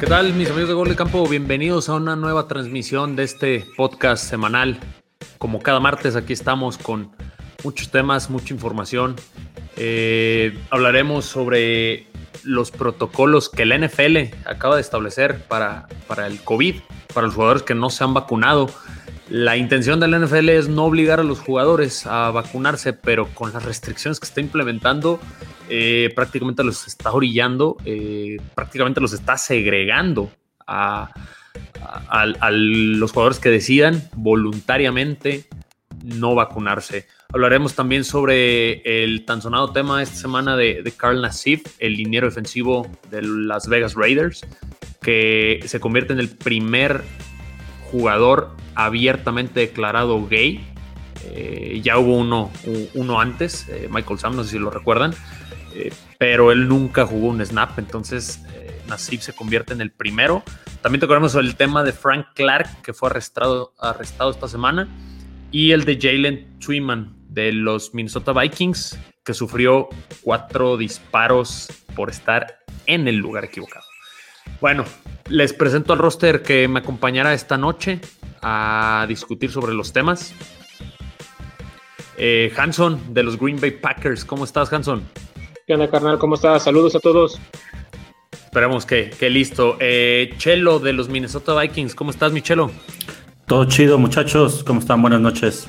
¿Qué tal mis amigos de Gol de Campo? Bienvenidos a una nueva transmisión de este podcast semanal. Como cada martes aquí estamos con muchos temas, mucha información. Eh, hablaremos sobre los protocolos que la NFL acaba de establecer para, para el COVID, para los jugadores que no se han vacunado. La intención de la NFL es no obligar a los jugadores a vacunarse, pero con las restricciones que está implementando, eh, prácticamente los está orillando, eh, prácticamente los está segregando a, los jugadores que decidan voluntariamente no vacunarse. Hablaremos también sobre el tan sonado tema esta semana de, Carl Nassif, el liniero defensivo de Las Vegas Raiders, que se convierte en el primer jugador abiertamente declarado gay. Eh, ya hubo uno, uno antes, Michael Sam, no sé si lo recuerdan, eh, pero él nunca jugó un snap, entonces Nasib se convierte en el primero. También tocaremos el tema de Frank Clark, que fue arrestado, arrestado esta semana, y el de Jalen Twyman de los Minnesota Vikings, que sufrió cuatro disparos por estar en el lugar equivocado. Bueno, les presento al roster que me acompañará esta noche a discutir sobre los temas. Eh, Hanson de los Green Bay Packers, ¿cómo estás, Hanson? ¿Qué onda, carnal? ¿Cómo estás? Saludos a todos. Esperemos que, listo. Eh, Chelo de los Minnesota Vikings, ¿cómo estás, mi Chelo? Todo chido, muchachos. ¿Cómo están? Buenas noches.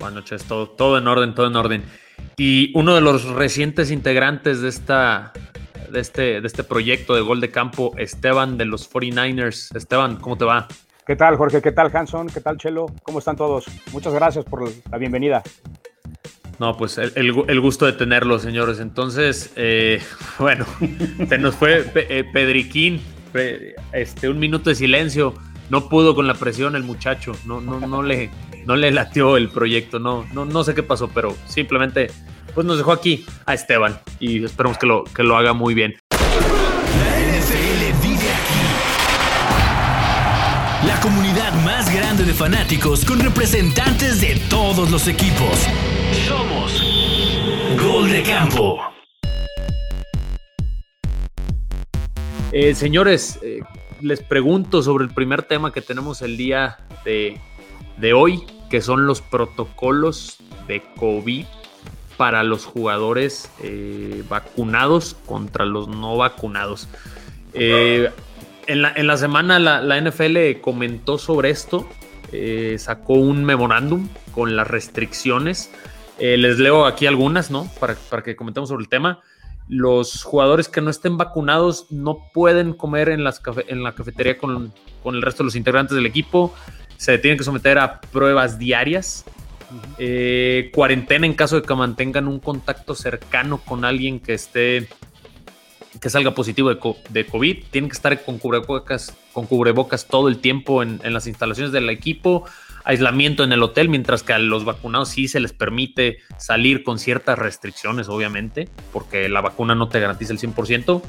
Buenas noches, todo, todo en orden, todo en orden. Y uno de los recientes integrantes de esta, de este, de este proyecto de gol de campo, Esteban de los 49ers. Esteban, ¿cómo te va? ¿Qué tal, Jorge? ¿Qué tal, Hanson? ¿Qué tal, Chelo? ¿Cómo están todos? Muchas gracias por la bienvenida. No, pues el, gusto de tenerlos, señores. Entonces, eh, bueno, se nos fue eh, Pedriquín, este, un minuto de silencio. No pudo con la presión el muchacho, no, no, no, le, no le latió el proyecto, no, no, no sé qué pasó, pero simplemente pues nos dejó aquí a Esteban y esperamos que lo, que lo haga muy bien. La comunidad más grande de fanáticos con representantes de todos los equipos. Somos Gol de Campo. Eh, señores, eh, les pregunto sobre el primer tema que tenemos el día de, de hoy, que son los protocolos de COVID para los jugadores eh, vacunados contra los no vacunados. Eh, en, la, semana la, NFL comentó sobre esto, sacó un memorándum con las restricciones. Les leo aquí algunas, ¿no? Para, para, que comentemos sobre el tema. Los jugadores que no estén vacunados no pueden comer en, las en la cafetería con, con el resto de los integrantes del equipo. Se tienen que someter a pruebas diarias eh, cuarentena en caso de que mantengan un contacto cercano con alguien que esté que salga positivo de, COVID. Tienen que estar con cubrebocas, con cubrebocas todo el tiempo en, las instalaciones del equipo. Aislamiento en el hotel, mientras que a los vacunados sí se les permite salir con ciertas restricciones, obviamente, porque la vacuna no te garantiza el 100%.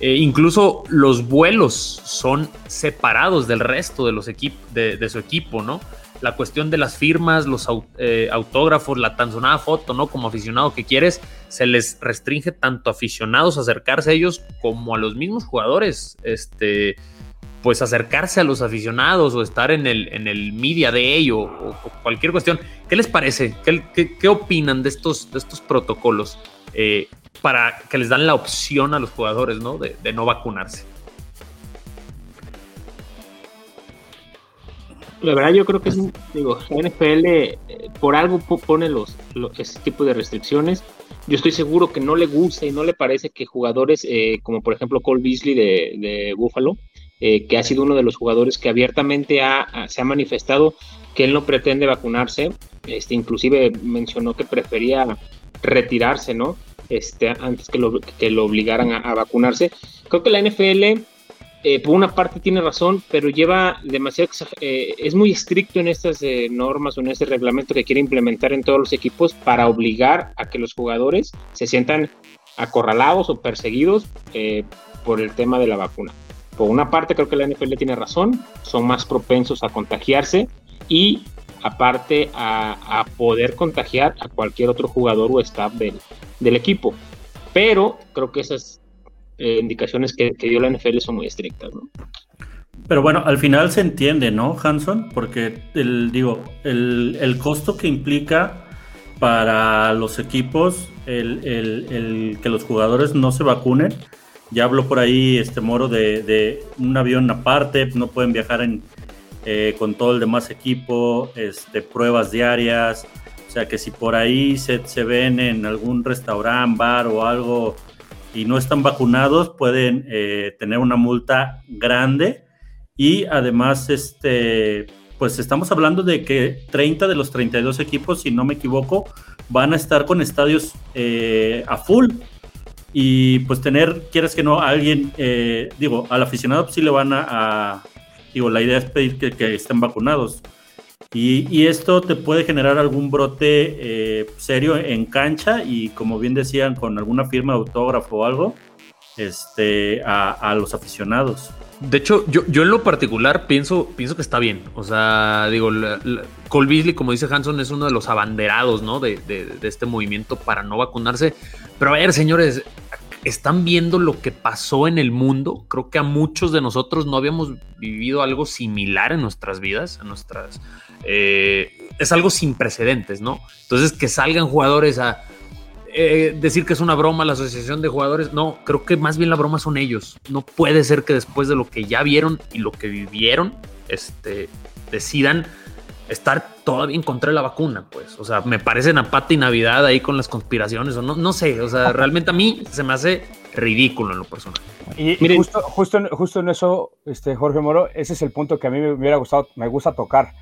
Eh, incluso los vuelos son separados del resto de, los de, de su equipo, ¿no? la cuestión de las firmas, los eh, autógrafos, la tan sonada foto, ¿no? Como aficionado que quieres, se les restringe tanto a aficionados acercarse a ellos como a los mismos jugadores, este, pues acercarse a los aficionados o estar en el, en el media de ello o, cualquier cuestión. ¿Qué les parece? ¿Qué, opinan de estos, de estos protocolos eh, para que les dan la opción a los jugadores, ¿no? de no vacunarse? La verdad yo creo que es, digo, NFL eh, por algo pone los, ese tipo de restricciones. Yo estoy seguro que no le gusta y no le parece que jugadores eh, como por ejemplo Cole Beasley de, Buffalo, eh, que ha sido uno de los jugadores que abiertamente se ha manifestado que él no pretende vacunarse, este, inclusive mencionó que prefería retirarse, ¿no? Este, antes que lo, que lo obligaran a, vacunarse. Creo que la NFL eh, por una parte tiene razón, pero lleva demasiado, eh, es muy estricto en estas eh, normas o en este reglamento que quiere implementar en todos los equipos para obligar a que los jugadores se sientan acorralados o perseguidos por el tema de la vacuna. Por una parte creo que la NFL tiene razón, son más propensos a contagiarse y aparte a, poder contagiar a cualquier otro jugador o staff del, del equipo. Pero creo que esas eh, indicaciones que, dio la NFL son muy estrictas, ¿no? Pero bueno, al final se entiende, ¿no, Hanson? Porque el, digo, el, costo que implica para los equipos el, que los jugadores no se vacunen. Ya habló por ahí este Moro de, un avión aparte, no pueden viajar en, eh, con todo el demás equipo, este, pruebas diarias. O sea que si por ahí se, se ven en algún restaurante, bar o algo y no están vacunados, pueden eh, tener una multa grande y además, este, pues estamos hablando de que 30 de los 32 equipos, si no me equivoco, van a estar con estadios eh, a full. Y pues tener, quieres que no, a alguien, eh, digo, al aficionado pues, sí le van a, digo, la idea es pedir que, estén vacunados. Y, esto te puede generar algún brote eh, serio en cancha y como bien decían, con alguna firma de autógrafo o algo, este, a los aficionados. De hecho, yo, yo en lo particular pienso, pienso que está bien. O sea, digo, Cole Beasley, como dice Hanson, es uno de los abanderados, ¿no? De, este movimiento para no vacunarse. Pero a ver, señores, están viendo lo que pasó en el mundo. Creo que a muchos de nosotros no habíamos vivido algo similar en nuestras vidas, en nuestras. Eh, es algo sin precedentes, ¿no? Entonces, que salgan jugadores a eh, decir que es una broma la asociación de jugadores. No, creo que más bien la broma son ellos. No puede ser que después de lo que ya vieron y lo que vivieron, este, decidan estar todavía en contra de la vacuna, pues. O sea, me parece Napata y Navidad ahí con las conspiraciones, o no, no sé. O sea, realmente a mí se me hace ridículo en lo personal. Y, justo, justo, justo en eso, este, Jorge Moro, ese es el punto que a mí me hubiera gustado, me gusta tocar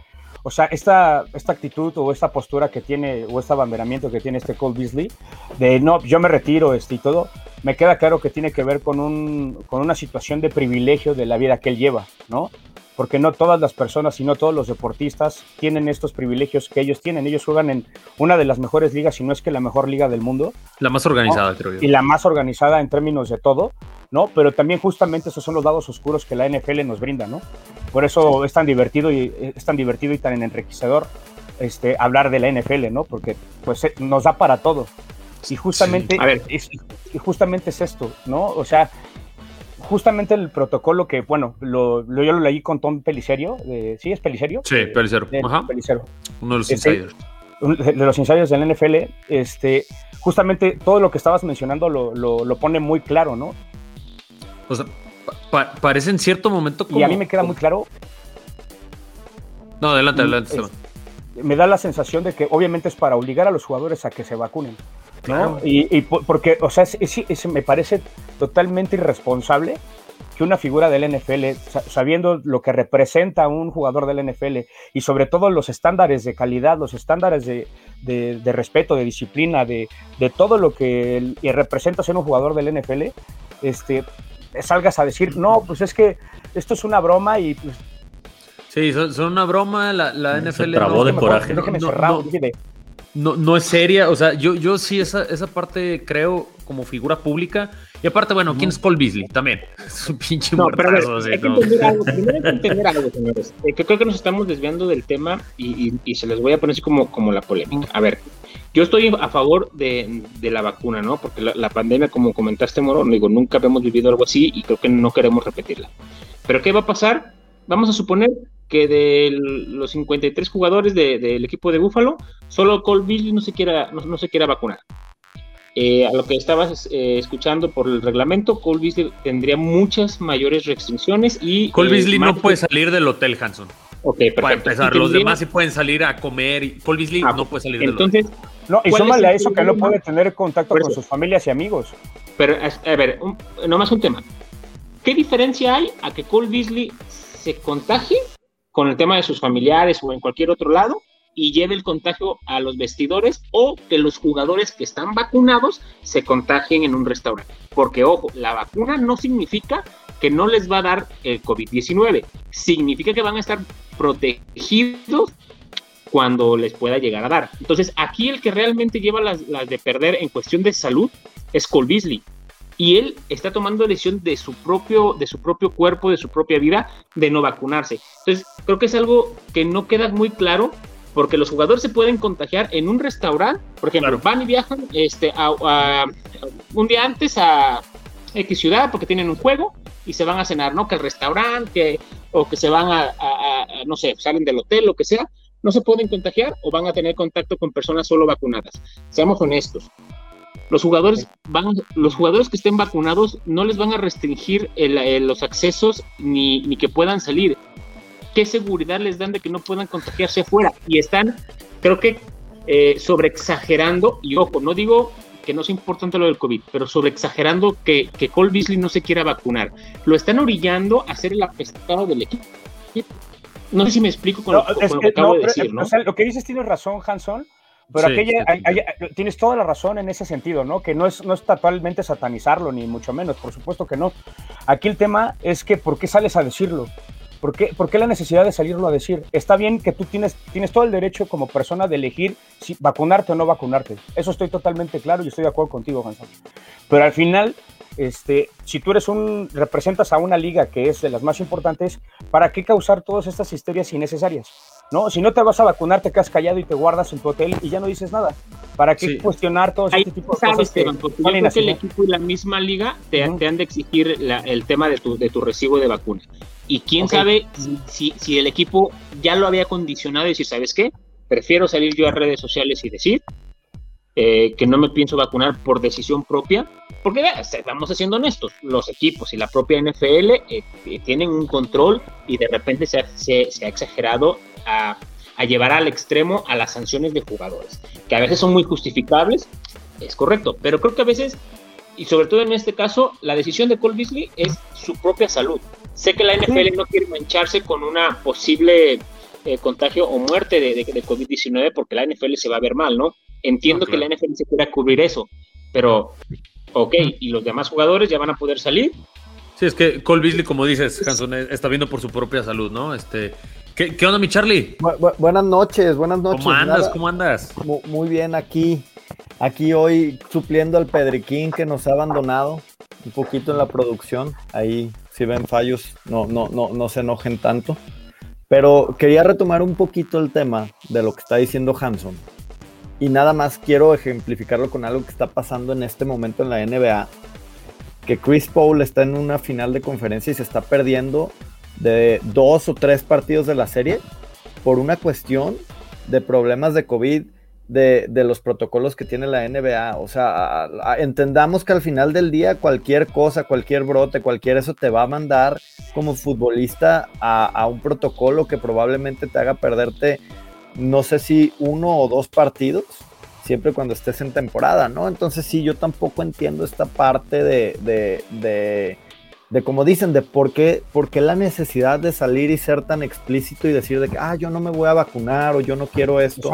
o sea, esta, esta actitud o esta postura que tiene, o este abanderamiento que tiene este Cole Beasley, de no, yo me retiro este, y todo, me queda claro que tiene que ver con, un, con una situación de privilegio de la vida que él lleva, ¿no? Porque no todas las personas y no todos los deportistas tienen estos privilegios que ellos tienen. Ellos juegan en una de las mejores ligas, si no es que la mejor liga del mundo. La más organizada, creo yo. Y la más organizada en términos de todo, ¿no? Pero también justamente esos son los lados oscuros que la NFL nos brinda, ¿no? Por eso es tan divertido y es tan divertido y tan enriquecedor este, hablar de la NFL, ¿no? Porque pues eh, nos da para todo. Y justamente, a ver. y justamente es esto, ¿no? O sea, justamente el protocolo que, bueno, lo, yo lo leí con Tom Pelicerio, ¿sí es Pelicerio? Sí, Pelicero. Ajá. Uno de los este, insiders. De, los insiders del NFL, este, justamente todo lo que estabas mencionando lo, lo, pone muy claro, ¿no? O sea, parece en cierto momento como... Y a mí me queda muy claro... No, adelante, adelante. me da la sensación de que obviamente es para obligar a los jugadores a que se vacunen. Y, porque, o sea, me parece totalmente irresponsable que una figura del NFL, sabiendo lo que representa un jugador del NFL y sobre todo los estándares de calidad, los estándares de, respeto, de disciplina, de, todo lo que representa ser un jugador del NFL, este, salgas a decir, no, pues es que esto es una broma y pues, Sí, son, una broma, la, la NFL. Trabó de coraje. no, no, es seria. O sea, yo, yo sí esa, esa parte creo como figura pública. Y aparte, bueno, ¿quién es Paul Beasley? También. Es un pinche no, pero hay que entender algo. Primero hay que entender algo, señores. Eh, que creo que nos estamos desviando del tema y, y, se les voy a poner así como, como la polémica. A ver, yo estoy a favor de, de la vacuna, ¿no? Porque la, la, pandemia, como comentaste, Moro, digo, nunca habíamos vivido algo así y creo que no queremos repetirla. Pero ¿qué va a pasar? Vamos a suponer que de los 53 jugadores del equipo de Búfalo, solo Cole Beasley no se quiera, no, se quiera vacunar. Eh, a lo que estabas eh, escuchando por el reglamento, Cole Beasley tendría muchas mayores restricciones y... Cole Beasley no puede salir del hotel, Hanson. Ok, perfecto. Para empezar, los demás sí pueden salir a comer. Y Cole Beasley ah, no puede salir entonces, del hotel. No, y súmale a eso que no puede tener contacto con sus familias y amigos. Pero, a ver, nomás un tema. ¿Qué diferencia hay a que Cole Beasley se contagie con el tema de sus familiares o en cualquier otro lado y lleve el contagio a los vestidores o que los jugadores que están vacunados se contagien en un restaurante. Porque, ojo, la vacuna no significa que no les va a dar el COVID-19, significa que van a estar protegidos cuando les pueda llegar a dar. Entonces, aquí el que realmente lleva las, las de perder en cuestión de salud es Cole Beasley y él está tomando decisión de su propio, de su propio cuerpo, de su propia vida, de no vacunarse. Entonces, creo que es algo que no queda muy claro, porque los jugadores se pueden contagiar en un restaurante, por ejemplo, van y viajan este, a, un día antes a, X ciudad porque tienen un juego y se van a cenar, ¿no? Que el restaurante o que se van a, no sé, salen del hotel, lo que sea, no se pueden contagiar o van a tener contacto con personas solo vacunadas. Seamos honestos. Los jugadores, van, los jugadores que estén vacunados no les van a restringir los accesos ni, ni que puedan salir. ¿Qué seguridad les dan de que no puedan contagiarse afuera? Y están, creo que, eh, sobre exagerando, y ojo, no digo que no es importante lo del COVID, pero sobre exagerando que, que Cole Beasley no se quiera vacunar. Lo están orillando a ser el apestado del equipo. No sé si me explico con, lo, que acabo de decir, ¿no? lo que dices tienes razón, Hanson, pero aquella, tienes toda la razón en ese sentido, ¿no? Que no es, no es totalmente satanizarlo, ni mucho menos, por supuesto que no. Aquí el tema es que, ¿por qué sales a decirlo? ¿Por qué, ¿Por qué, la necesidad de salirlo a decir? Está bien que tú tienes, tienes todo el derecho como persona de elegir si vacunarte o no vacunarte. Eso estoy totalmente claro y estoy de acuerdo contigo, Hanson. Pero al final, este, si tú eres un, representas a una liga que es de las más importantes, ¿para qué causar todas estas histerias innecesarias? ¿No? Si no te vas a vacunar, te quedas callado y te guardas en tu hotel y ya no dices nada. ¿Para qué cuestionar todo este tipo de cosas? Que, el equipo y la misma liga te, han de exigir el tema de tu, de tu recibo de vacuna. Y quién sabe si, si el equipo ya lo había condicionado y decir, ¿sabes qué? Prefiero salir yo a redes sociales y decir eh, que no me pienso vacunar por decisión propia, porque vamos haciendo honestos, los equipos y la propia NFL eh, tienen un control y de repente se se ha exagerado a, llevar al extremo a las sanciones de jugadores, que a veces son muy justificables, es correcto, pero creo que a veces, y sobre todo en este caso, la decisión de Cole Beasley es su propia salud. Sé que la NFL no quiere mancharse con una posible eh, contagio o muerte de, de, COVID-19 porque la NFL se va a ver mal, ¿no? Entiendo que la NFL se quiera cubrir eso, pero, ok, y los demás jugadores ya van a poder salir. Sí, es que Cole Beasley, como dices, Hanson, está viendo por su propia salud, ¿no? Este, ¿Qué, onda, mi Charlie? buenas noches, buenas noches. ¿Cómo andas? ¿Cómo andas? Muy, bien, aquí, aquí hoy supliendo al Pedriquín que nos ha abandonado un poquito en la producción. Ahí, si ven fallos, no, no, no, no se enojen tanto. Pero quería retomar un poquito el tema de lo que está diciendo Hanson. Y nada más quiero ejemplificarlo con algo que está pasando en este momento en la NBA. Que Chris Paul está en una final de conferencia y se está perdiendo de dos o tres partidos de la serie por una cuestión de problemas de COVID, de, los protocolos que tiene la NBA. O sea, entendamos que al final del día cualquier cosa, cualquier brote, cualquier eso te va a mandar como futbolista a, a un protocolo que probablemente te haga perderte, no sé si uno o dos partidos siempre cuando estés en temporada, ¿no? Entonces sí, yo tampoco entiendo esta parte de, de de como dicen, de por qué, por qué la necesidad de salir y ser tan explícito y decir de que, ah, yo no me voy a vacunar o yo no quiero esto.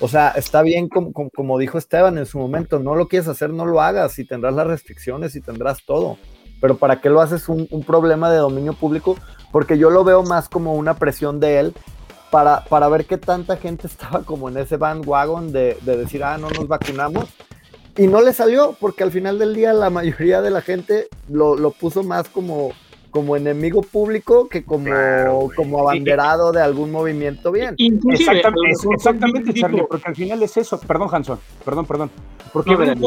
O sea, está bien como, como, dijo Esteban en su momento, no lo quieres hacer, no lo hagas y tendrás las restricciones y tendrás todo. Pero ¿para qué lo haces un, problema de dominio público? Porque yo lo veo más como una presión de él para, para ver qué tanta gente estaba como en ese bandwagon de, de decir, ah, no nos vacunamos y no le salió porque al final del día la mayoría de la gente lo, lo puso más como, como enemigo público que como, como abanderado de algún movimiento bien. Exactamente, exactamente Charlie, porque al final es eso. Perdón, Hanson, perdón, perdón. Porque, ven,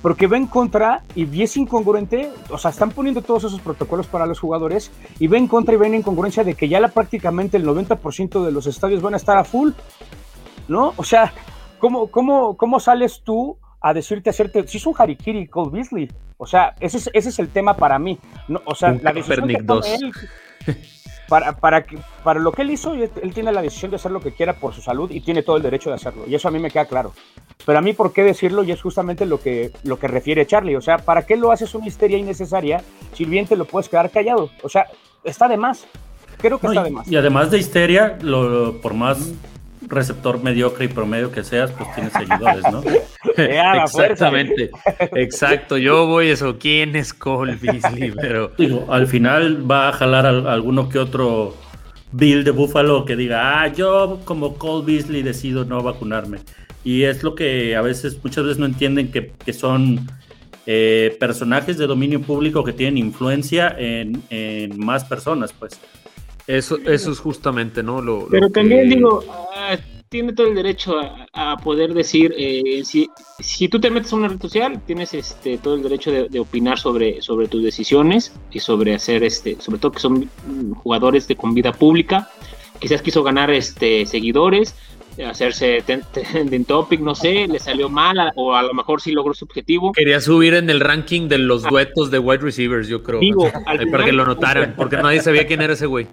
porque va en contra y es incongruente, o sea, están poniendo todos esos protocolos para los jugadores y ven en contra y ven incongruencia de que ya la, prácticamente el 90% de los estadios van a estar a full, ¿no? O sea, ¿cómo, cómo, cómo sales tú a decirte, hacerte, si es un harikiri Cole Beasley. O sea, ese es, ese es el tema para mí. No, o sea, la decisión que él, para, para, para lo que él hizo, él, tiene la decisión de hacer lo que quiera por su salud y tiene todo el derecho de hacerlo. Y eso a mí me queda claro. Pero a mí, ¿por qué decirlo? Y es justamente lo que, lo que refiere Charlie. O sea, ¿para qué lo haces una histeria innecesaria si bien te lo puedes quedar callado? O sea, está de más. Creo que está de más. Y además de histeria, lo, por más receptor mediocre y promedio que seas, pues tienes seguidores, ¿no? Exactamente, exacto. Yo voy eso. ¿Quién es Cole Beasley? Pero digo, al final va a jalar a, alguno que otro Bill de Buffalo que diga, ah, yo como Cole Beasley decido no vacunarme. Y es lo que a veces, muchas veces no entienden que, son eh, personajes de dominio público que tienen influencia en, más personas, pues. Eso, eso es justamente, ¿no? Lo, Pero también digo, ah, tiene todo el derecho a, poder decir, eh, si, si tú te metes a una red social, tienes este, todo el derecho de, opinar sobre, sobre tus decisiones y sobre hacer, este, sobre todo que son jugadores de con vida pública, quizás quiso ganar este, seguidores, hacerse trending topic, no sé, le salió mal o a lo mejor sí logró su objetivo. Quería subir en el ranking de los duetos de wide receivers, yo creo. Digo, para que lo notaran, porque nadie sabía quién era ese güey.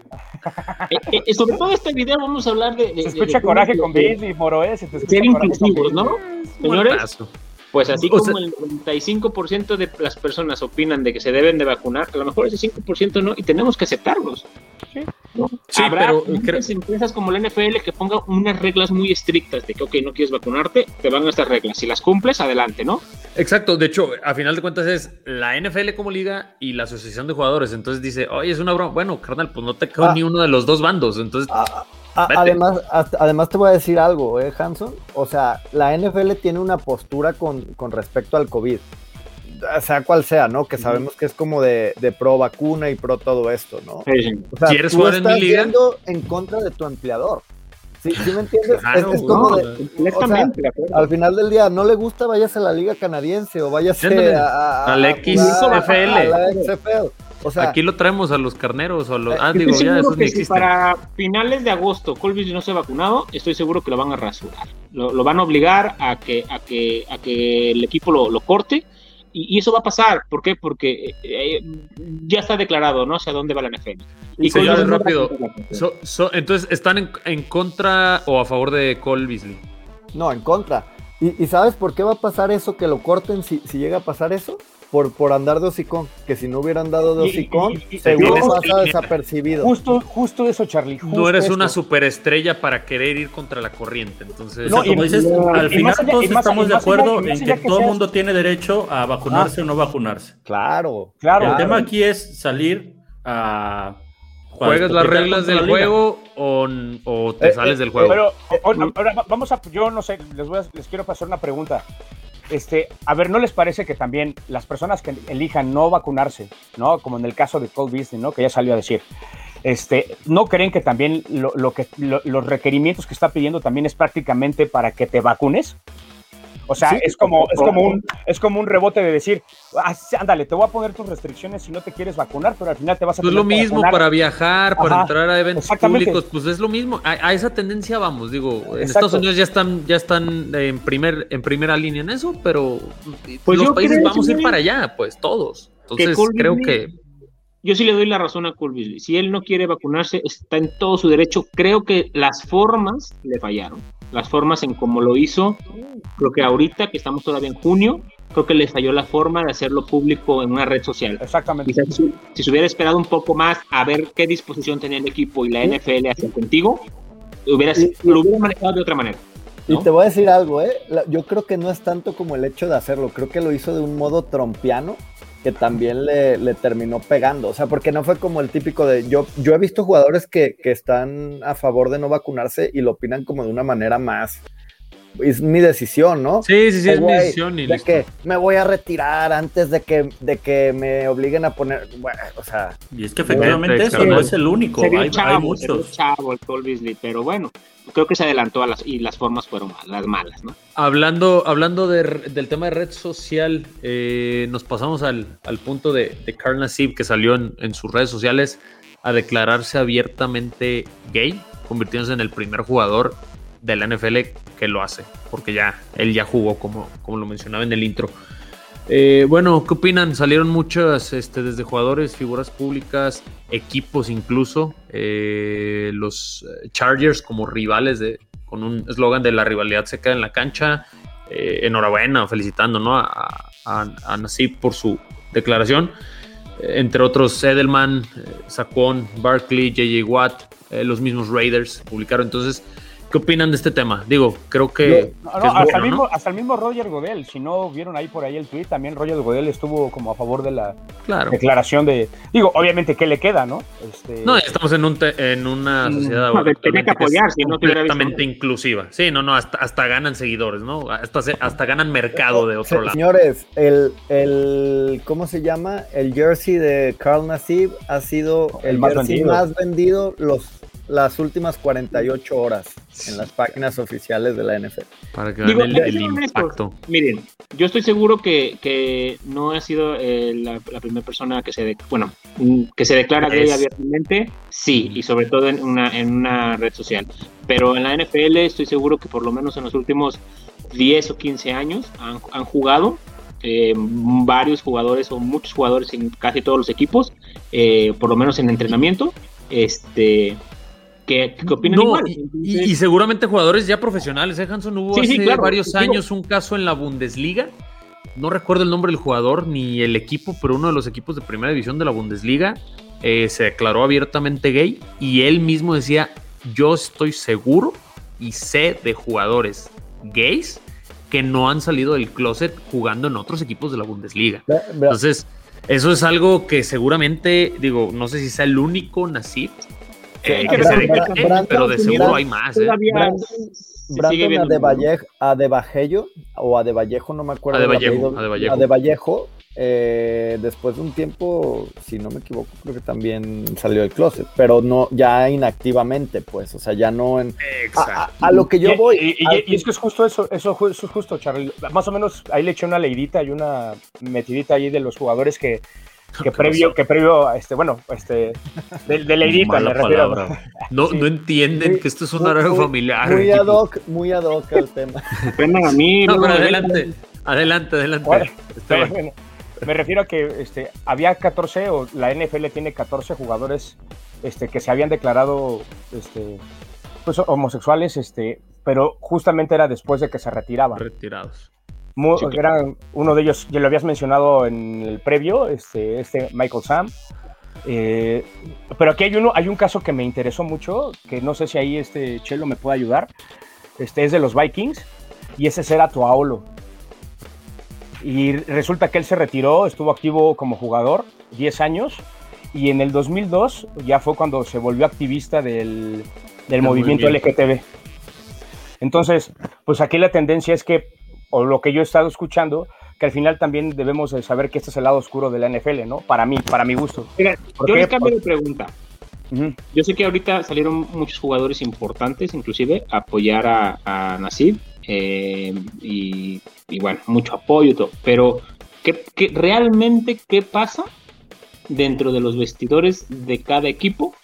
Eh, eh, sobre todo este video vamos a hablar de... se escucha coraje con Bill y Moroes. Ser inclusivos, ¿no? Señores, pues así como el 95% de las personas opinan de que se deben de vacunar, a lo mejor ese 5% no, y tenemos que aceptarlos. Sí, Habrá pero empresas como la NFL que pongan unas reglas muy estrictas de que, ok, no quieres vacunarte, te van a estas reglas. Si las cumples, adelante, ¿no? Exacto. De hecho, a final de cuentas es la NFL como liga y la asociación de jugadores. Entonces dice, oye, es una broma. Bueno, carnal, pues no te cago ah. ni uno de los dos bandos. Entonces, ah, además, además te voy a decir algo, ¿eh, Hanson? O sea, la NFL tiene una postura con, con respecto al COVID, sea cual sea, ¿no? Que sabemos que es como de, de pro vacuna y pro todo esto, ¿no? O sea, ¿Quieres tú estás en yendo en contra de tu empleador. ¿Sí, ¿sí me entiendes? es, como de, o sea, al final del día, no le gusta, váyase a la liga canadiense o váyase a, a, a, al XFL. A la XFL. Aquí lo traemos a los carneros o a los. Ah, digo, ya, eso que si para finales de agosto Colby no se ha vacunado, estoy seguro que lo van a rasurar. Lo, van a obligar a que, a que, a que el equipo lo, corte. Y, eso va a pasar. ¿Por qué? Porque eh, ya está declarado, ¿no? Hacia dónde va la NFL. Y rápido. entonces, ¿están en, contra o a favor de Cole Beasley? No, en contra. ¿Y, sabes por qué va a pasar eso? Que lo corten si, si llega a pasar eso por, por andar de hocicón, que si no hubieran dado de hocicón, seguro pasa desapercibido. Justo, justo eso, Charlie. no eres una superestrella para querer ir contra la corriente. Entonces, como dices, al final todos estamos de acuerdo en que, todo el mundo tiene derecho a vacunarse o no vacunarse. Claro, claro. El tema aquí es salir a ¿Juegas las reglas del juego o, o te eh, sales eh, del juego? Pero eh, ahora vamos a, yo no sé, les, voy a, les quiero pasar una pregunta. Este, a ver, ¿no les parece que también las personas que elijan no vacunarse, ¿no? Como en el caso de Cole Beasley, ¿no? Que ya salió a decir, este, ¿no creen que también lo, que, los requerimientos que está pidiendo también es prácticamente para que te vacunes? O sea, es, como, es, como un, es como un rebote de decir, ah, ándale, te voy a poner tus restricciones si no te quieres vacunar, pero al final te vas a... Pues es lo mismo para viajar, para entrar a eventos públicos, pues es lo mismo. A, esa tendencia vamos, digo, en Estados Unidos ya están, ya están en, primer, en primera línea en eso, pero pues los países vamos a ir para allá, pues todos. Entonces creo que... Yo sí le doy la razón a Colby. Si él no quiere vacunarse, está en todo su derecho. Creo que las formas le fallaron las formas en cómo lo hizo. Creo que ahorita, que estamos todavía en junio, creo que le falló la forma de hacerlo público en una red social. Exactamente. si, se hubiera esperado un poco más a ver qué disposición tenía el equipo y la NFL hacia contigo, hubiera, lo hubiera manejado de otra manera. Y te voy a decir algo, ¿eh? yo creo que no es tanto como el hecho de hacerlo, creo que lo hizo de un modo trompiano que también le, le, terminó pegando. O sea, porque no fue como el típico de. Yo, yo he visto jugadores que, que, están a favor de no vacunarse y lo opinan como de una manera más es mi decisión, ¿no? Sí, sí, sí, es mi decisión. Y de que me voy a retirar antes de que, de que me obliguen a poner, bueno, o sea. Y es que efectivamente eso no es el único, hay, hay, muchos. Chavo, el Cole Beasley, pero bueno, creo que se adelantó a las, y las formas fueron las malas, ¿no? Hablando, hablando de, del tema de red social, eh, nos pasamos al, al punto de, de Carl Nassib, que salió en, en sus redes sociales a declararse abiertamente gay, convirtiéndose en el primer jugador de la NFL que lo hace, porque ya él ya jugó, como, como lo mencionaba en el intro. Eh, bueno, ¿qué opinan? Salieron muchas, este, desde jugadores, figuras públicas, equipos incluso, eh, los eh, Chargers como rivales de, con un eslogan de la rivalidad se queda en la cancha. enhorabuena, felicitando ¿no? a, a, Nasib por su declaración. entre otros, Edelman, Saquon, Barkley, JJ Watt, los mismos Raiders publicaron. Entonces, ¿Qué opinan de este tema? Digo, creo que. hasta, el mismo, hasta, el mismo, Roger Godel, si no vieron ahí por ahí el tweet, también Roger Godel estuvo como a favor de la declaración de. Digo, obviamente, ¿qué le queda, no? Este... No, estamos en, un en una mm, sociedad. No, tenía que apoyar, si no completamente inclusiva. Sí, no, no, hasta, hasta ganan seguidores, ¿no? Hasta, hasta ganan mercado de otro lado. Señores, el, el. ¿Cómo se llama? El jersey de Carl Nassib ha sido el, más jersey vendido. más vendido los las últimas 48 horas en las páginas oficiales de la NFL. Para que vean el, impacto. Miren, yo estoy seguro que, no ha sido eh, la, primera persona que se, bueno, mm, que se declara gay abiertamente, sí, y sobre todo en una, en una red social. Pero en la NFL estoy seguro que por lo menos en los últimos 10 o 15 años han, han jugado eh, varios jugadores o muchos jugadores en casi todos los equipos, eh, por lo menos en entrenamiento, este, que, opinan igual. Y, seguramente jugadores ya profesionales, ¿eh, Hanson? Hubo hace varios años un caso en la Bundesliga. No recuerdo el nombre del jugador ni el equipo, pero uno de los equipos de primera división de la Bundesliga eh, se declaró abiertamente gay y él mismo decía, yo estoy seguro y sé de jugadores gays que no han salido del closet jugando en otros equipos de la Bundesliga. Entonces, eso es algo que seguramente, digo, no sé si sea el único Nasib que se pero de seguro hay más. ¿eh? Brandon Adevallejo, o Adevallejo, no me acuerdo. Adevallejo, Adevallejo eh, después de un tiempo, si no me equivoco, creo que también salió del closet, pero no ya inactivamente, pues, o sea, ya no en a, lo que yo voy. Y, es que es justo eso, eso, es justo, Charlie. Más o menos ahí le eché una leidita y una metidita ahí de los jugadores que, que previo, que previo, este, bueno, este, de, de leidita me refiero. No, no entienden que esto es un horario familiar. Muy ad hoc, muy ad hoc el tema. a mí. No, pero adelante, adelante, adelante. Me refiero a que este, había 14, o la NFL tiene 14 jugadores este, que se habían declarado este, pues, homosexuales, este, pero justamente era después de que se retiraban. Retirados. Uno de ellos, ya lo habías mencionado en el previo, este, este Michael Sam. Eh, pero aquí hay uno, hay un caso que me interesó mucho, que no sé si ahí este Chelo me puede ayudar. Este es de los Vikings y ese será Tuaolo. Y resulta que él se retiró, estuvo activo como jugador 10 años y en el 2002 ya fue cuando se volvió activista del, movimiento, LGTB. Entonces, pues aquí la tendencia es que, o lo que yo he estado escuchando, que al final también debemos saber que este es el lado oscuro de la NFL, ¿no? Para mí, para mi gusto. Mira, yo le cambio de pregunta. Yo sé que ahorita salieron muchos jugadores importantes, inclusive, a apoyar a, a Nasib. Eh, y, bueno, mucho apoyo y todo. Pero, ¿qué, realmente qué pasa dentro de los vestidores de cada equipo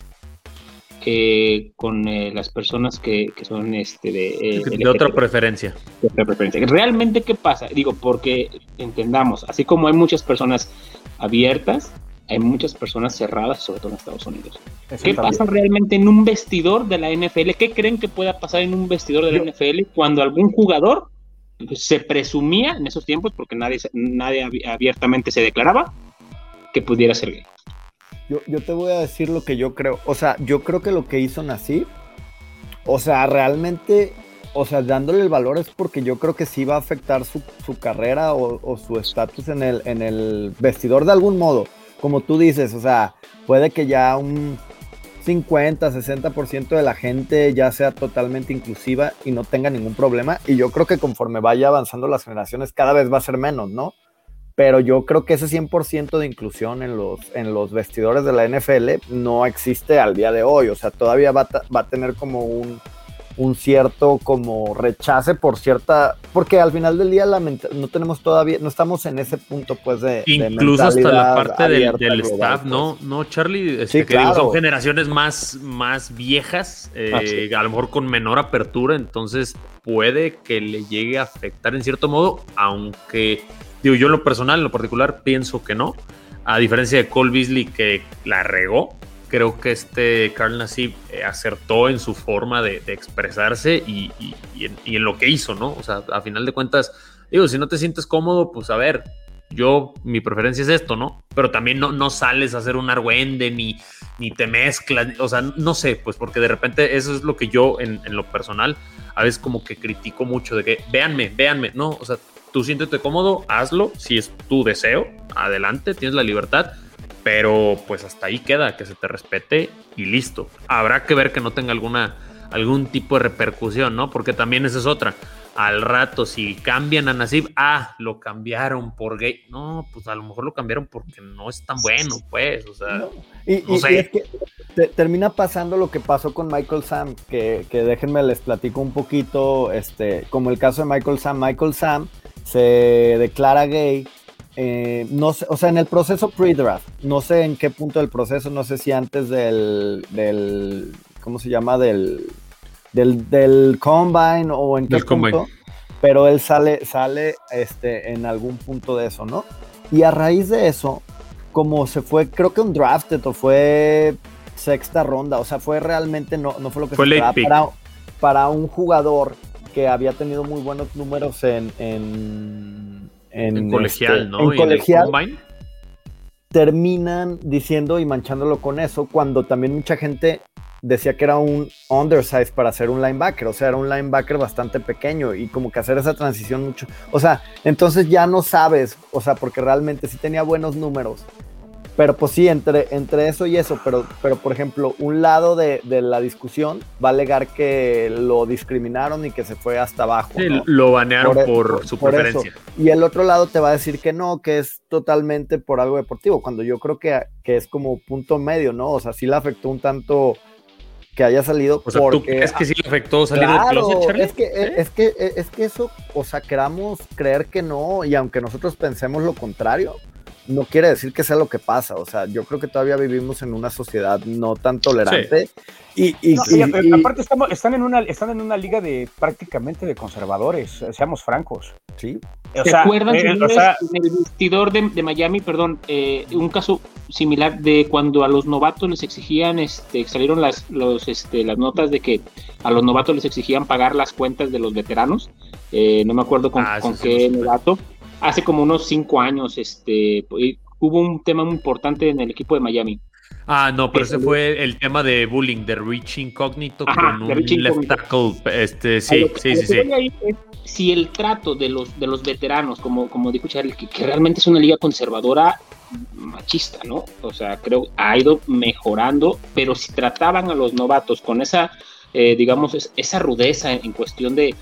eh, con eh, las personas que, son este de, de otra preferencia. De otra preferencia. ¿Realmente qué pasa? Digo, porque entendamos, así como hay muchas personas abiertas, hay muchas personas cerradas, sobre todo en Estados Unidos. ¿Qué pasa realmente en un vestidor de la NFL? ¿Qué creen que pueda pasar en un vestidor de la NFL cuando algún jugador se presumía en esos tiempos, porque nadie, nadie abiertamente se declaraba, que pudiera ser gay? Yo, yo te voy a decir lo que yo creo. O sea, yo creo que lo que hizo Nasib, o sea, realmente o sea, dándole el valor es porque yo creo que sí va a afectar su, carrera o, o su estatus en el, en el vestidor de algún modo como tú dices, o sea, puede que ya un 50, 60% de la gente ya sea totalmente inclusiva y no tenga ningún problema. Y yo creo que conforme vaya avanzando las generaciones, cada vez va a ser menos, ¿no? Pero yo creo que ese 100% de inclusión en los, en los vestidores de la NFL no existe al día de hoy. O sea, todavía va, va a tener como un, un cierto como rechace por cierta, porque al final del día la no tenemos todavía, no estamos en ese punto pues de... Incluso hasta la parte del, staff, ¿no? Pues. No, Charlie, este, que son generaciones más, más viejas, eh, a lo mejor con menor apertura, entonces puede que le llegue a afectar en cierto modo, aunque, digo, yo en lo personal, en lo particular, pienso que no, a diferencia de Cole Beasley que la regó, creo que este Carl Nassib eh, acertó en su forma de, expresarse y, en, lo que hizo, ¿no? O sea, a final de cuentas, digo, si no te sientes cómodo, pues a ver, yo, mi preferencia es esto, ¿no? Pero también no, no sales a hacer un argüende ni, ni te mezclas, o sea, no sé, pues porque de repente eso es lo que yo en, en lo personal a veces como que critico mucho de que, véanme, véanme, no, o sea, tú siéntete cómodo, hazlo, si es tu deseo, adelante, tienes la libertad pero pues hasta ahí queda, que se te respete y listo. Habrá que ver que no tenga alguna, algún tipo de repercusión, ¿no? Porque también esa es otra. Al rato, si cambian a Nasib, ah, lo cambiaron por gay. No, pues a lo mejor lo cambiaron porque no es tan bueno, pues, o sea, y, no sé. termina pasando lo que pasó con Michael Sam, que, déjenme les platico un poquito, este, como el caso de Michael Sam. Michael Sam se declara gay, eh, no sé, o sea, en el proceso pre-draft, no sé en qué punto del proceso, no sé si antes del, del ¿cómo se llama? Del, del, combine o en qué punto, pero él sale, sale este, en algún punto de eso, ¿no? Y a raíz de eso, como se fue, creo que un drafted o fue sexta ronda, o sea, fue realmente, no, no fue lo que fue se esperaba para, un jugador que había tenido muy buenos números en, en, en, colegial, este, ¿no? En colegial. Terminan diciendo y manchándolo con eso, cuando también mucha gente decía que era un undersize para ser un linebacker, o sea, era un linebacker bastante pequeño y como que hacer esa transición mucho, o sea, entonces ya no sabes, o sea, porque realmente sí tenía buenos números, pero pues sí, entre, entre eso y eso, pero, pero por ejemplo, un lado de, la discusión va a alegar que lo discriminaron y que se fue hasta abajo. Sí, lo banearon e, por, su preferencia. Y el otro lado te va a decir que no, que es totalmente por algo deportivo, cuando yo creo que, que es como punto medio, ¿no? O sea, sí le afectó un tanto que haya salido. O sea, porque, ¿tú crees que sí le afectó salir del closet, Charlie? Es que, es, que, es que eso, o sea, queramos creer que no, y aunque nosotros pensemos lo contrario, no quiere decir que sea lo que pasa. O sea, yo creo que todavía vivimos en una sociedad no tan tolerante. Y, aparte están, en una, están en una liga de prácticamente de conservadores, seamos francos. Sí. ¿Se acuerdan eh, en el vestidor de, Miami, perdón, eh, un caso similar de cuando a los novatos les exigían, este, salieron las, los, este, las notas de que a los novatos les exigían pagar las cuentas de los veteranos? Eh, no me acuerdo con, ah, qué novato hace como unos cinco años, este, hubo un tema muy importante en el equipo de Miami. Ah, no, pero ese fue el tema de bullying, de Rich Incognito con un left tackle. Este, sí, sí, sí, sí. si el trato de los, de los veteranos, como, como dijo Charlie, que, que, realmente es una liga conservadora machista, ¿no? O sea, creo ha ido mejorando, pero si trataban a los novatos con esa eh, digamos, esa rudeza en, cuestión de,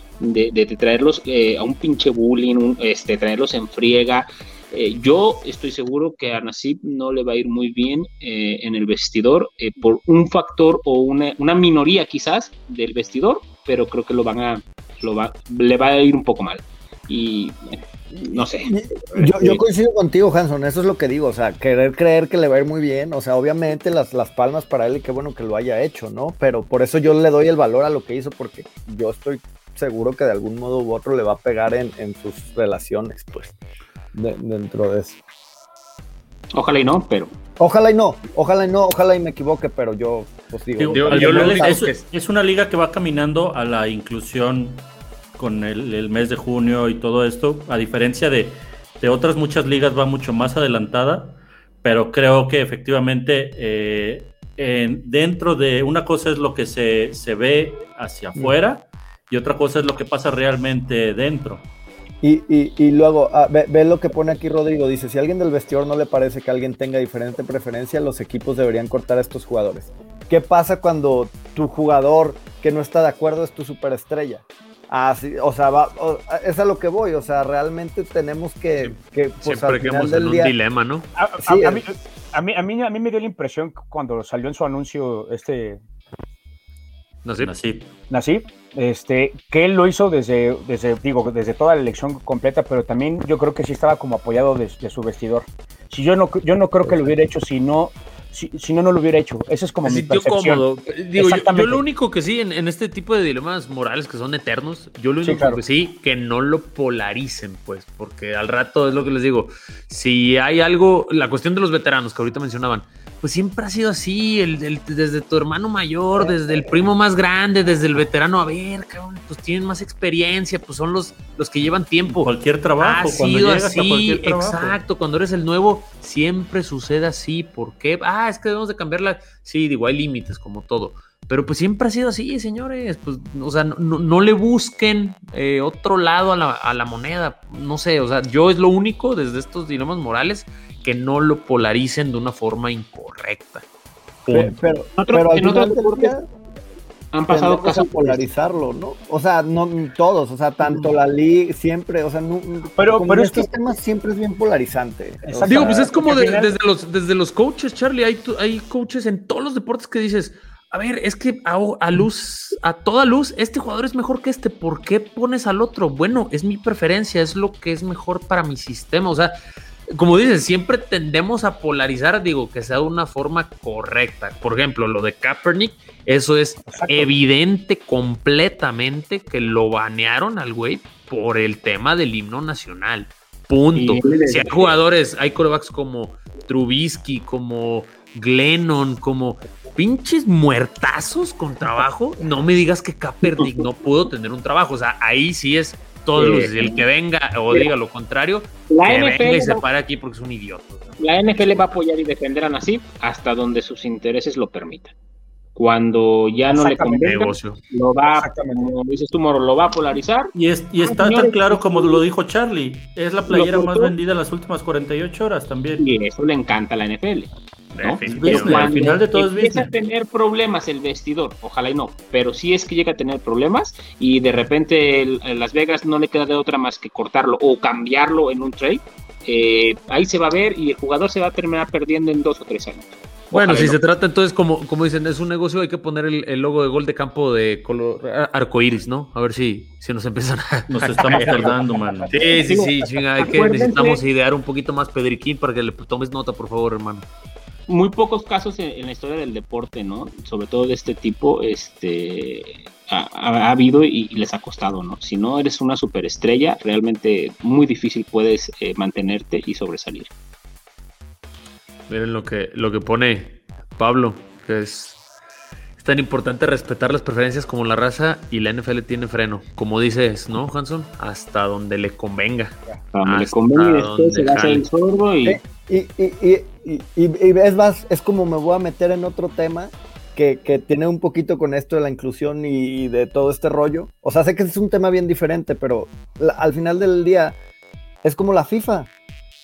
traerlos eh, a un pinche bullying, este, traerlos en friega. Eh, yo estoy seguro que a Nasib no le va a ir muy bien en el vestidor por un factor o una, minoría quizás del vestidor, pero creo que lo van a, lo va, le va a ir un poco mal. Y no sé. Yo, coincido contigo, Hanson, eso es lo que digo, o sea, querer creer que le va a ir muy bien, o sea, obviamente las, las palmas para él y qué bueno que lo haya hecho, ¿no? Pero por eso yo le doy el valor a lo que hizo, porque yo estoy seguro que de algún modo u otro le va a pegar en, sus relaciones, pues, dentro de eso. Ojalá y no, pero. Ojalá y no, ojalá y no, ojalá y me equivoque, pero yo, pues digo. es una liga que va caminando a la inclusión con el, mes de junio y todo esto, a diferencia de, otras muchas ligas va mucho más adelantada, pero creo que efectivamente eh, dentro de una cosa es lo que se, ve hacia mm. afuera y otra cosa es lo que pasa realmente dentro. Y, luego, ah, ve, lo que pone aquí Rodrigo, dice, si a alguien del vestidor no le parece que alguien tenga diferente preferencia, los equipos deberían cortar a estos jugadores. ¿Qué pasa cuando tu jugador que no está de acuerdo es tu superestrella? Así, o sea, va, es a lo que voy, o sea, realmente tenemos que... que pues, Siempre quedamos en un dilema, ¿no? A, mí, a, mí, a, mí, me dio la impresión cuando salió en su anuncio este... Nasib. Nasib. este, que él lo hizo desde, desde, digo, desde toda la elección completa, pero también yo creo que sí estaba como apoyado de, su vestidor. Si yo no, yo no creo que lo hubiera hecho si no si, no, no lo hubiera hecho. Eso es como mi percepción. cómodo. Digo, yo, lo único que sí, en, este tipo de dilemas morales que son eternos, yo lo único que sí, que no lo polaricen, pues, porque al rato es lo que les digo. Si hay algo, la cuestión de los veteranos que ahorita mencionaban, pues siempre ha sido así, el, desde tu hermano mayor, desde el primo más grande, desde el veterano, a ver, cabrón, pues tienen más experiencia, pues son los, los que llevan tiempo. Cualquier trabajo, ha sido así, exacto, cuando eres el nuevo, siempre sucede así, ¿por qué? Ah, es que debemos de cambiarla, sí, digo, hay límites como todo, pero pues siempre ha sido así, señores, pues, o sea, no, le busquen eh, otro lado a la, a la moneda, no sé, o sea, yo es lo único desde estos dilemas morales que no lo polaricen de una forma incorrecta. Pero, pero, día, Han pasado casos polarizarlo, ¿no? O sea, no todos, o sea, tanto la liga siempre, o sea, no, Pero- pero en es que- estos temas siempre es bien polarizante. O Exacto. Digo, pues es como de- final- desde, los, desde los coaches, Charlie. Hay, tu- hay coaches en todos los deportes que dices, a ver, es que a, a luz, a toda luz, este jugador es mejor que este. ¿Por qué pones al otro? Bueno, es mi preferencia, es lo que es mejor para mi sistema. O sea, como dices, siempre tendemos a polarizar, digo, que sea de una forma correcta. Por ejemplo, lo de Kaepernick, eso es Exacto. evidente completamente que lo banearon al güey por el tema del himno nacional. Punto. Y- Si hay jugadores, hay corebacks como Trubisky, como Glennon, como pinches muertazos con trabajo, no me digas que Kaepernick no pudo tener un trabajo. O sea, ahí sí es todo. Sí. el que venga o diga lo contrario, La que venga y NFL, se va, pare aquí porque es un idiota. la NFL va a apoyar y defender a Nasib hasta donde sus intereses lo permitan. Cuando ya no le convenga, Negocio. lo va, como dices tú, Moro, lo va a polarizar. Y, es, y está tan señores, claro como lo dijo Charlie. Es la playera más vendida en las últimas 48 horas también. Y eso le encanta a la NFL. ¿no? Business, al final de todo es empieza a tener problemas el vestidor, ojalá y no, pero si es que llega a tener problemas y de repente el- el Las Vegas no le queda de otra más que cortarlo o cambiarlo en un trade, eh, ahí se va a ver y el jugador se va a terminar perdiendo en dos o tres años. Bueno, Ojalá si no. se trata entonces, como, como dicen, es un negocio, hay que poner el, el logo de gol de campo de color arcoíris, ¿no? A ver si, si nos empiezan a. Nos estamos tardando, mano. Sí, sí, sí, chinga, hay que, necesitamos idear un poquito más Pedriquín para que le tomes nota, por favor, hermano. Muy pocos casos en, la historia del deporte, ¿no? Sobre todo de este tipo, este ha, ha- ha habido y, y les ha costado, ¿no? Si no eres una superestrella, realmente muy difícil puedes eh, mantenerte y sobresalir. Miren lo que, lo que pone Pablo, que es, es tan importante respetar las preferencias como la raza y la NFL tiene freno. Como dices, ¿no, Hanson? Hasta donde le convenga. Para donde le Hasta convenga y después se va a hacer el y... Eh, Y, y, y, y, y- y es más, es como me voy a meter en otro tema que, que tiene un poquito con esto de la inclusión y, de todo este rollo. O sea, sé que es un tema bien diferente, pero la- al final del día es como la FIFA.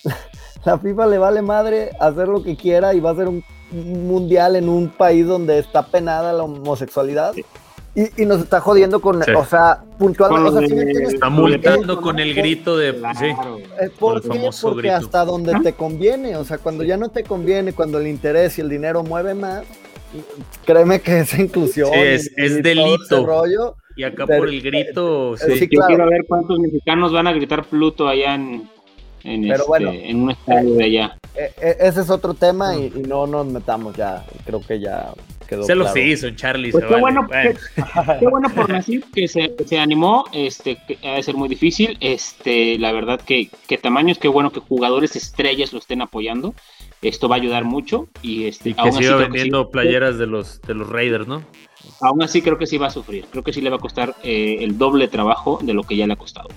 La FIFA le vale madre hacer lo que quiera y va a hacer un un mundial en un país donde está penada la homosexualidad. Y, y nos está jodiendo con, Sí. o sea, puntualmente. Con o sea. Está multando con el grito de. Sí. Claro. Eh, ¿Por el qué? famoso Porque grito. hasta donde te conviene, o sea, cuando ya no te conviene, cuando el interés y el dinero mueve más, créeme que esa inclusión Sí, es- y- es y todo delito. rollo, Y acá Pero- por el grito. eh, sí. sí, Yo claro. quiero ver cuántos mexicanos van a gritar Pluto allá en, en, Pero este, bueno. en un estadio de allá. eh, eh, ese es otro tema y, y no nos metamos ya, creo que ya quedó Se los claro. hizo, Charlie. Pues se qué vale. bueno, Bueno. qué, qué bueno por Nasib que se, animó, este, que ha de ser muy difícil, este, la verdad que, que tamaños, qué bueno que jugadores estrellas lo estén apoyando, esto va a ayudar mucho y este, Y que aún, así siga creo que vendiendo sí- playeras de los, de los Raiders, ¿no? aún así creo que sí va a sufrir, creo que sí le va a costar eh, el doble trabajo de lo que ya le ha costado.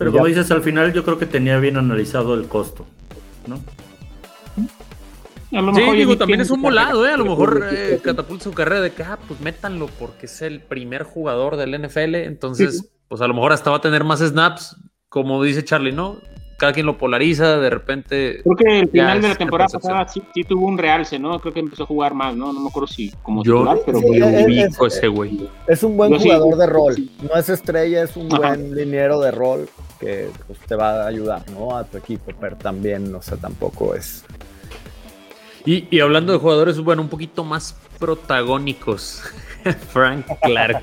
Pero como dices, al final yo creo que tenía bien analizado el costo. ¿no? A lo Sí, digo, también es un volado, ¿eh? A lo mejor eh, catapulta su carrera de que, ah, pues métanlo porque es el primer jugador del NFL. Entonces, Sí. pues a lo mejor hasta va a tener más snaps, como dice Charlie, ¿no? Cada quien lo polariza, de repente. Creo que el final es de la temporada pasada sí, sí tuvo un realce, ¿no? Creo que empezó a jugar más, ¿no? No me acuerdo si como Yo titular, pero sí, eh, vi es- ese güey. Es un buen Yo sí. jugador de rol, no es estrella, es un Ajá. buen dinero de rol que pues, te va a ayudar, ¿no? A tu equipo, pero también, o sea, tampoco es... Y, y hablando de jugadores, bueno, un poquito más protagónicos. Frank Clark.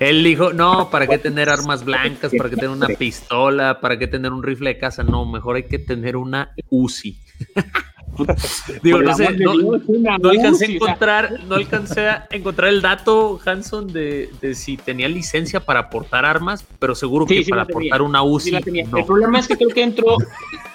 Él dijo, no, ¿para qué tener armas blancas? ¿Para qué tener una pistola? ¿Para qué tener un rifle de casa? No, mejor hay que tener una Uzi. Digo, no sé, no, no alcancé a encontrar, no alcancé a encontrar el dato, Hanson, de, de si tenía licencia para portar armas, pero seguro Sí, que sí para la tenía. portar una sí no. El problema es que creo que entró,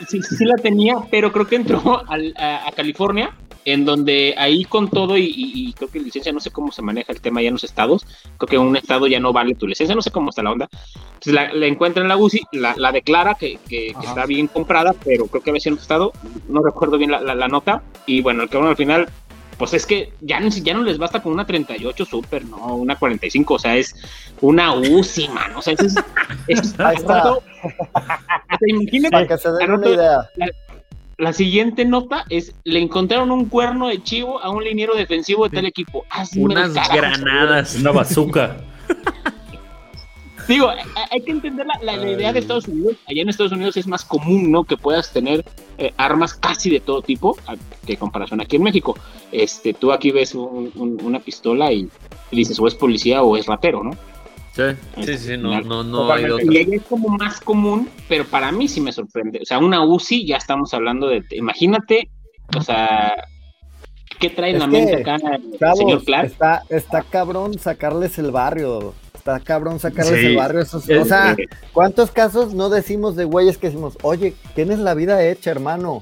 sí, sí, sí la tenía, pero creo que entró al- a, a California, en donde ahí con todo y, y- y creo que licencia, no sé cómo se maneja el tema ya en los estados, creo que en un estado ya no vale tu licencia, no sé cómo está la onda. Entonces la, la encuentra en la UCI, la, la declara que, que- que Ajá. está bien comprada, pero creo que había sido en otro estado, no recuerdo bien la, la- la nota, y bueno, el cabrón al final... Pues es que ya, no- ya no les basta con una 38 Super, no, una 45, o sea, es una UCI, man. O sea, eso es, es- Ahí está. o sea, imagínate, Para que se den una idea. La siguiente nota es, le encontraron un cuerno de chivo a un liniero defensivo de tal equipo. Hazme el Unas carajo, granadas. Una bazooka. Digo, hay que entender la, la- la idea de Estados Unidos. Allá en Estados Unidos es más común, ¿no? Que puedas tener eh, armas casi de todo tipo, que en comparación aquí en México. Este, tú aquí ves un- un- una pistola y, y dices, o es policía o es ratero, ¿no? Sí, sí, sí, no, no, no hay otra. Y es como más común, pero para mí sí me sorprende. O sea, una UCI, ya estamos hablando de. Imagínate, o sea, ¿qué trae en la mente acá Chavos, señor Clark? está, está cabrón sacarles el barrio. Está cabrón sacarles Sí. el barrio. esos- Es- o sea, ¿cuántos casos no decimos de güeyes que decimos, oye, tienes la vida hecha, hermano?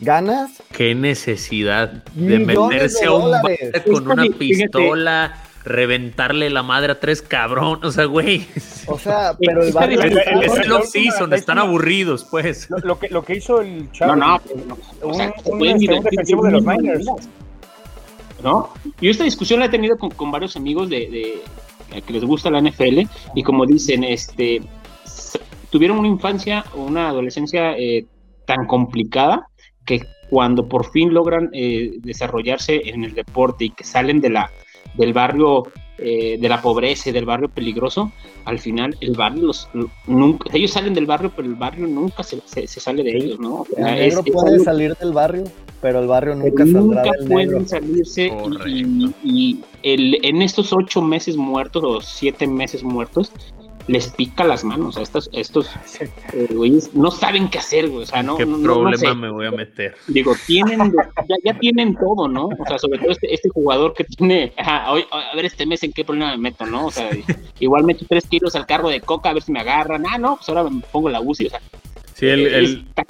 ¿Ganas? Qué necesidad de meterse de a un bar con una Fíjate. pistola, reventarle la madre a tres cabrón. O sea, güey. O sea, pero el barrio. el- Es el- el off-season, están aburridos, pues. Lo, lo que, lo que hizo el chavo. No, no, pues, no. O sea, se un, pueden un defensivo de los Niners. ¿No? Yo esta discusión la he tenido con, con varios amigos de, de- eh, que les gusta la NFL y como dicen, este tuvieron una infancia o una adolescencia eh, tan complicada que cuando por fin logran eh, desarrollarse en el deporte y que salen de la del barrio eh, de la pobreza y del barrio peligroso, al final el barrio los nunca, ellos salen del barrio, pero el barrio nunca se, se- se sale de ellos, ¿no? O El sea, negro es- es puede algo- salir del barrio, pero el barrio nunca saldrá nunca del pueden negro. salirse y- Correcto. y, y el, en estos ocho meses muertos o siete meses muertos les pica las manos a estos estos eh, güeyes. No saben qué hacer güey o sea no ¿Qué no- no- no problema sé. me voy a meter? digo tienen ya, ya tienen todo no o sea sobre todo este, este jugador que tiene ajá, hoy- a ver este mes en qué problema me meto no o sea igual me echo tres kilos al carro de coca a ver si me agarran. Ah no pues ahora me pongo la UCI o sea Sí, el, el- está-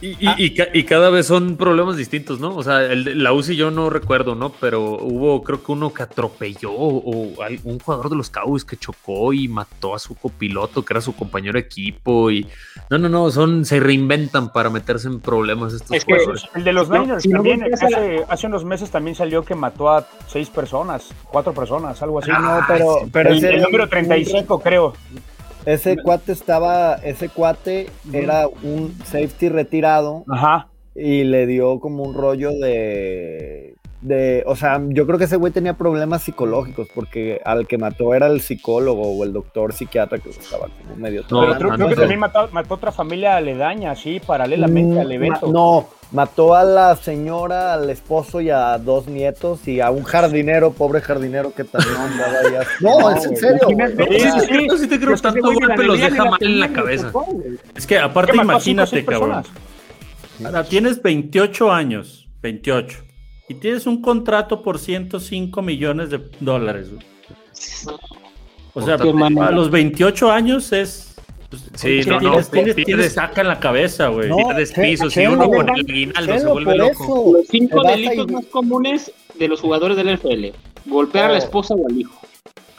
y, y- y ca- y cada vez son problemas distintos, ¿no? O sea, el de la UCI yo no recuerdo, ¿no? Pero hubo, creo que uno que atropelló o un jugador de los Cowboys que chocó y mató a su copiloto, que era su compañero de equipo. Y no, no, no, son, se reinventan para meterse en problemas estos Es que-. El de los No, Niners si no también, hace, hace unos meses también salió que mató a seis personas, cuatro personas, algo así. No, pero, pero el, el número un- 35, creo. Ese cuate estaba, ese cuate era un safety retirado Ajá. y le dio como un rollo de, de, o sea, yo creo que ese güey tenía problemas psicológicos porque al que mató era el psicólogo o el doctor psiquiatra que estaba como medio No, Pero creo, que también mató, mató otra familia aledaña, así, paralelamente al Mm, evento. ma- no, mató a la señora, al esposo y a dos nietos y a un jardinero, pobre jardinero que también andaba ahí. No, es en serio. Sí, sí, sí, sí te creo, ese tanto golpe los deja mal en la cabeza. Es que Que aparte imagínate, cabrón. Ahora, tienes 28 años, 28, y tienes un contrato por 105 millones de dólares. güey. O sea, a los 28 años es... pues, Sí, ¿qué no, no, tienes, tienes, pierdes- tienes saca en la cabeza, güey. No, Pierdes pisos y uno con el aguinaldo se vuelve loco. eso. Los cinco delitos más comunes de los jugadores del NFL. Golpear a la Oh. esposa o al hijo.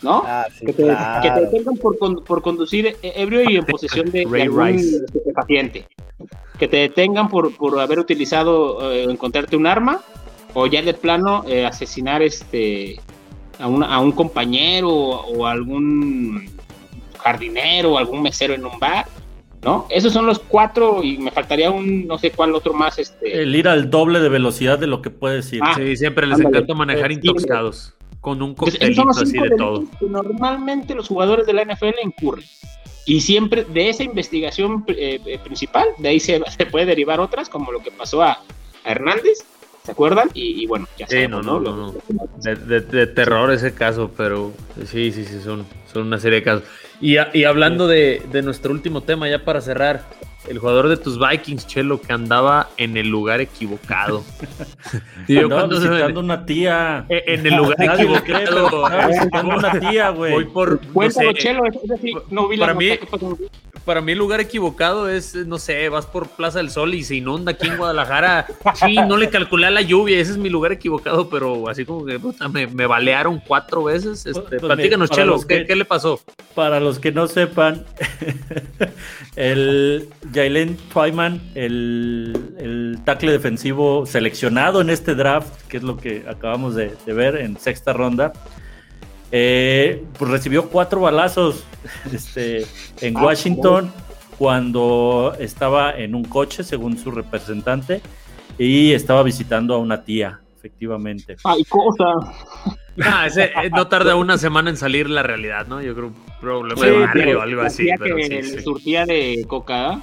¿No? Ah, sí, que, te, claro. que te detengan por, con- por conducir e- ebrio y en posesión de, algún estupefaciente. Que te detengan por, por haber utilizado, eh, encontrarte un arma, o ya de plano eh, asesinar este a, una- a un compañero o, o algún jardinero o algún mesero en un bar. ¿No? Esos son los cuatro y me faltaría un no sé cuál otro más. Este, El ir al doble de velocidad de lo que puedes ir. Ah, Sí, siempre les ándale. encanta manejar Eh, intoxicados. Con un son coctelito los así de todo. que normalmente los jugadores de la NFL incurren. Y siempre de esa investigación eh, eh, principal, de ahí se, se puede derivar otras, como lo que pasó a, a Hernández, ¿se acuerdan? Y, y bueno, ya Sí, sabemos, no, no, Lo- no, De, de- de terror ese caso, pero sí, sí, sí, son, son una serie de casos. Y, a- y hablando de, de nuestro último tema, ya para cerrar, el jugador de tus Vikings, Chelo, que andaba en el lugar equivocado. Yo Andaba cuando se visitando una tía. eh, en el lugar Nadie cree, equivocado. andaba visitando una tía, güey. Voy por, no Cuéntalo, sé, Chelo, es decir, no vi la Para nota, mí- ¿qué pasó? Para mí el lugar equivocado es, no sé, vas por Plaza del Sol y se inunda aquí en Guadalajara. Sí, no le calculé a la lluvia, ese es mi lugar equivocado, pero así como que puta, me, me balearon cuatro veces. Este, Pues, platícanos, Chelo, ¿qué, que- qué le pasó? Para los que no sepan, el Jalen Twyman, el, el tackle defensivo seleccionado en este draft, que es lo que acabamos de, de ver en sexta ronda, eh, pues recibió cuatro balazos este, en Ah, Washington cuando estaba en un coche, según su representante, y estaba visitando a una tía, efectivamente. Ay, cosa. Ah, ese, eh, no tarda una semana en salir la realidad, ¿no? Yo creo un problema Sí, de barrio pero o algo así. Pero que sí, surtía de coca.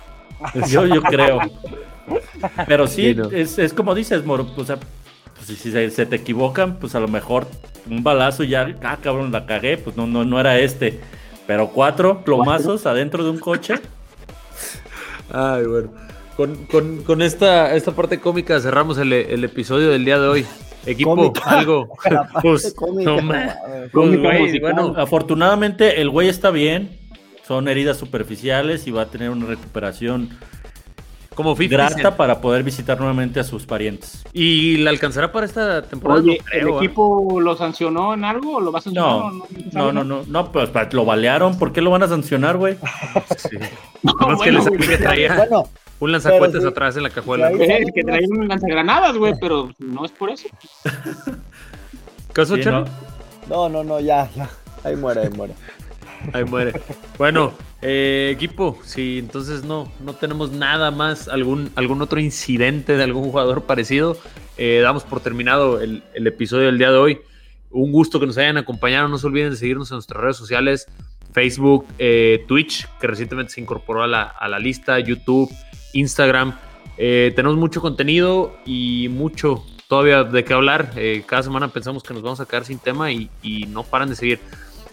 Yo, yo creo. Pero sí, Sí, no. es, es como dices, Moro, o sea, pues, si se, se te equivocan, pues a lo mejor un balazo y ya, ah, cabrón, la cagué, pues no, no, no era este. Pero cuatro plomazos adentro de un coche. Ay, bueno. Con, con- con esta, esta parte cómica cerramos el, el episodio del día de hoy. Equipo, Cómica. algo. Pues, cómica, no pues, güey, bueno, Afortunadamente, el güey está bien. Son heridas superficiales y va a tener una recuperación como 50 grata Cent. para poder visitar nuevamente a sus parientes. ¿Y la alcanzará para esta temporada? Oye, No creo, ¿el ¿eh? equipo lo sancionó en algo o lo va a sancionar? No, o no, no, no, no, pues lo balearon. ¿Por qué lo van a sancionar, güey? Sí. No, Nomás que bueno, les- güey, que traía Bueno, un lanzacuetes sí. atrás en la cajuela. Es que traía un lanzagranadas, güey, pero no es por eso. ¿Caso, Sí, Charlie? no, no. no, no, ya, ya. Ahí muere, ahí muere. Ahí muere. Bueno, eh, equipo, si entonces no, no tenemos nada más, algún, algún otro incidente de algún jugador parecido, eh, damos por terminado el, el episodio del día de hoy. Un gusto que nos hayan acompañado. No se olviden de seguirnos en nuestras redes sociales, Facebook, eh, Twitch, que recientemente se incorporó a la, a la lista, YouTube, Instagram. Tenemos mucho contenido y mucho todavía de qué hablar. Cada semana pensamos que nos vamos a quedar sin tema y, y no paran de seguir.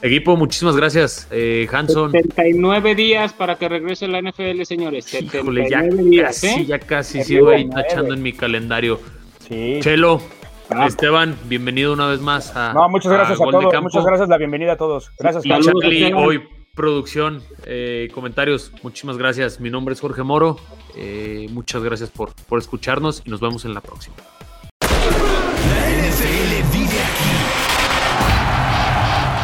Equipo, muchísimas gracias. Eh, Hanson. 79 días para que regrese la NFL, señores. Híjole, ya 79 días, casi, ¿eh? ya casi sigo ahí 19. tachando en mi calendario. Sí. Chelo, Ah. Esteban, bienvenido una vez más a. No, muchas gracias a, todos. Muchas gracias, la bienvenida a todos. Gracias, Y Charlie, hoy producción, eh, comentarios, muchísimas gracias. Mi nombre es Jorge Moro. eh, muchas gracias por, por escucharnos y nos vemos en la próxima.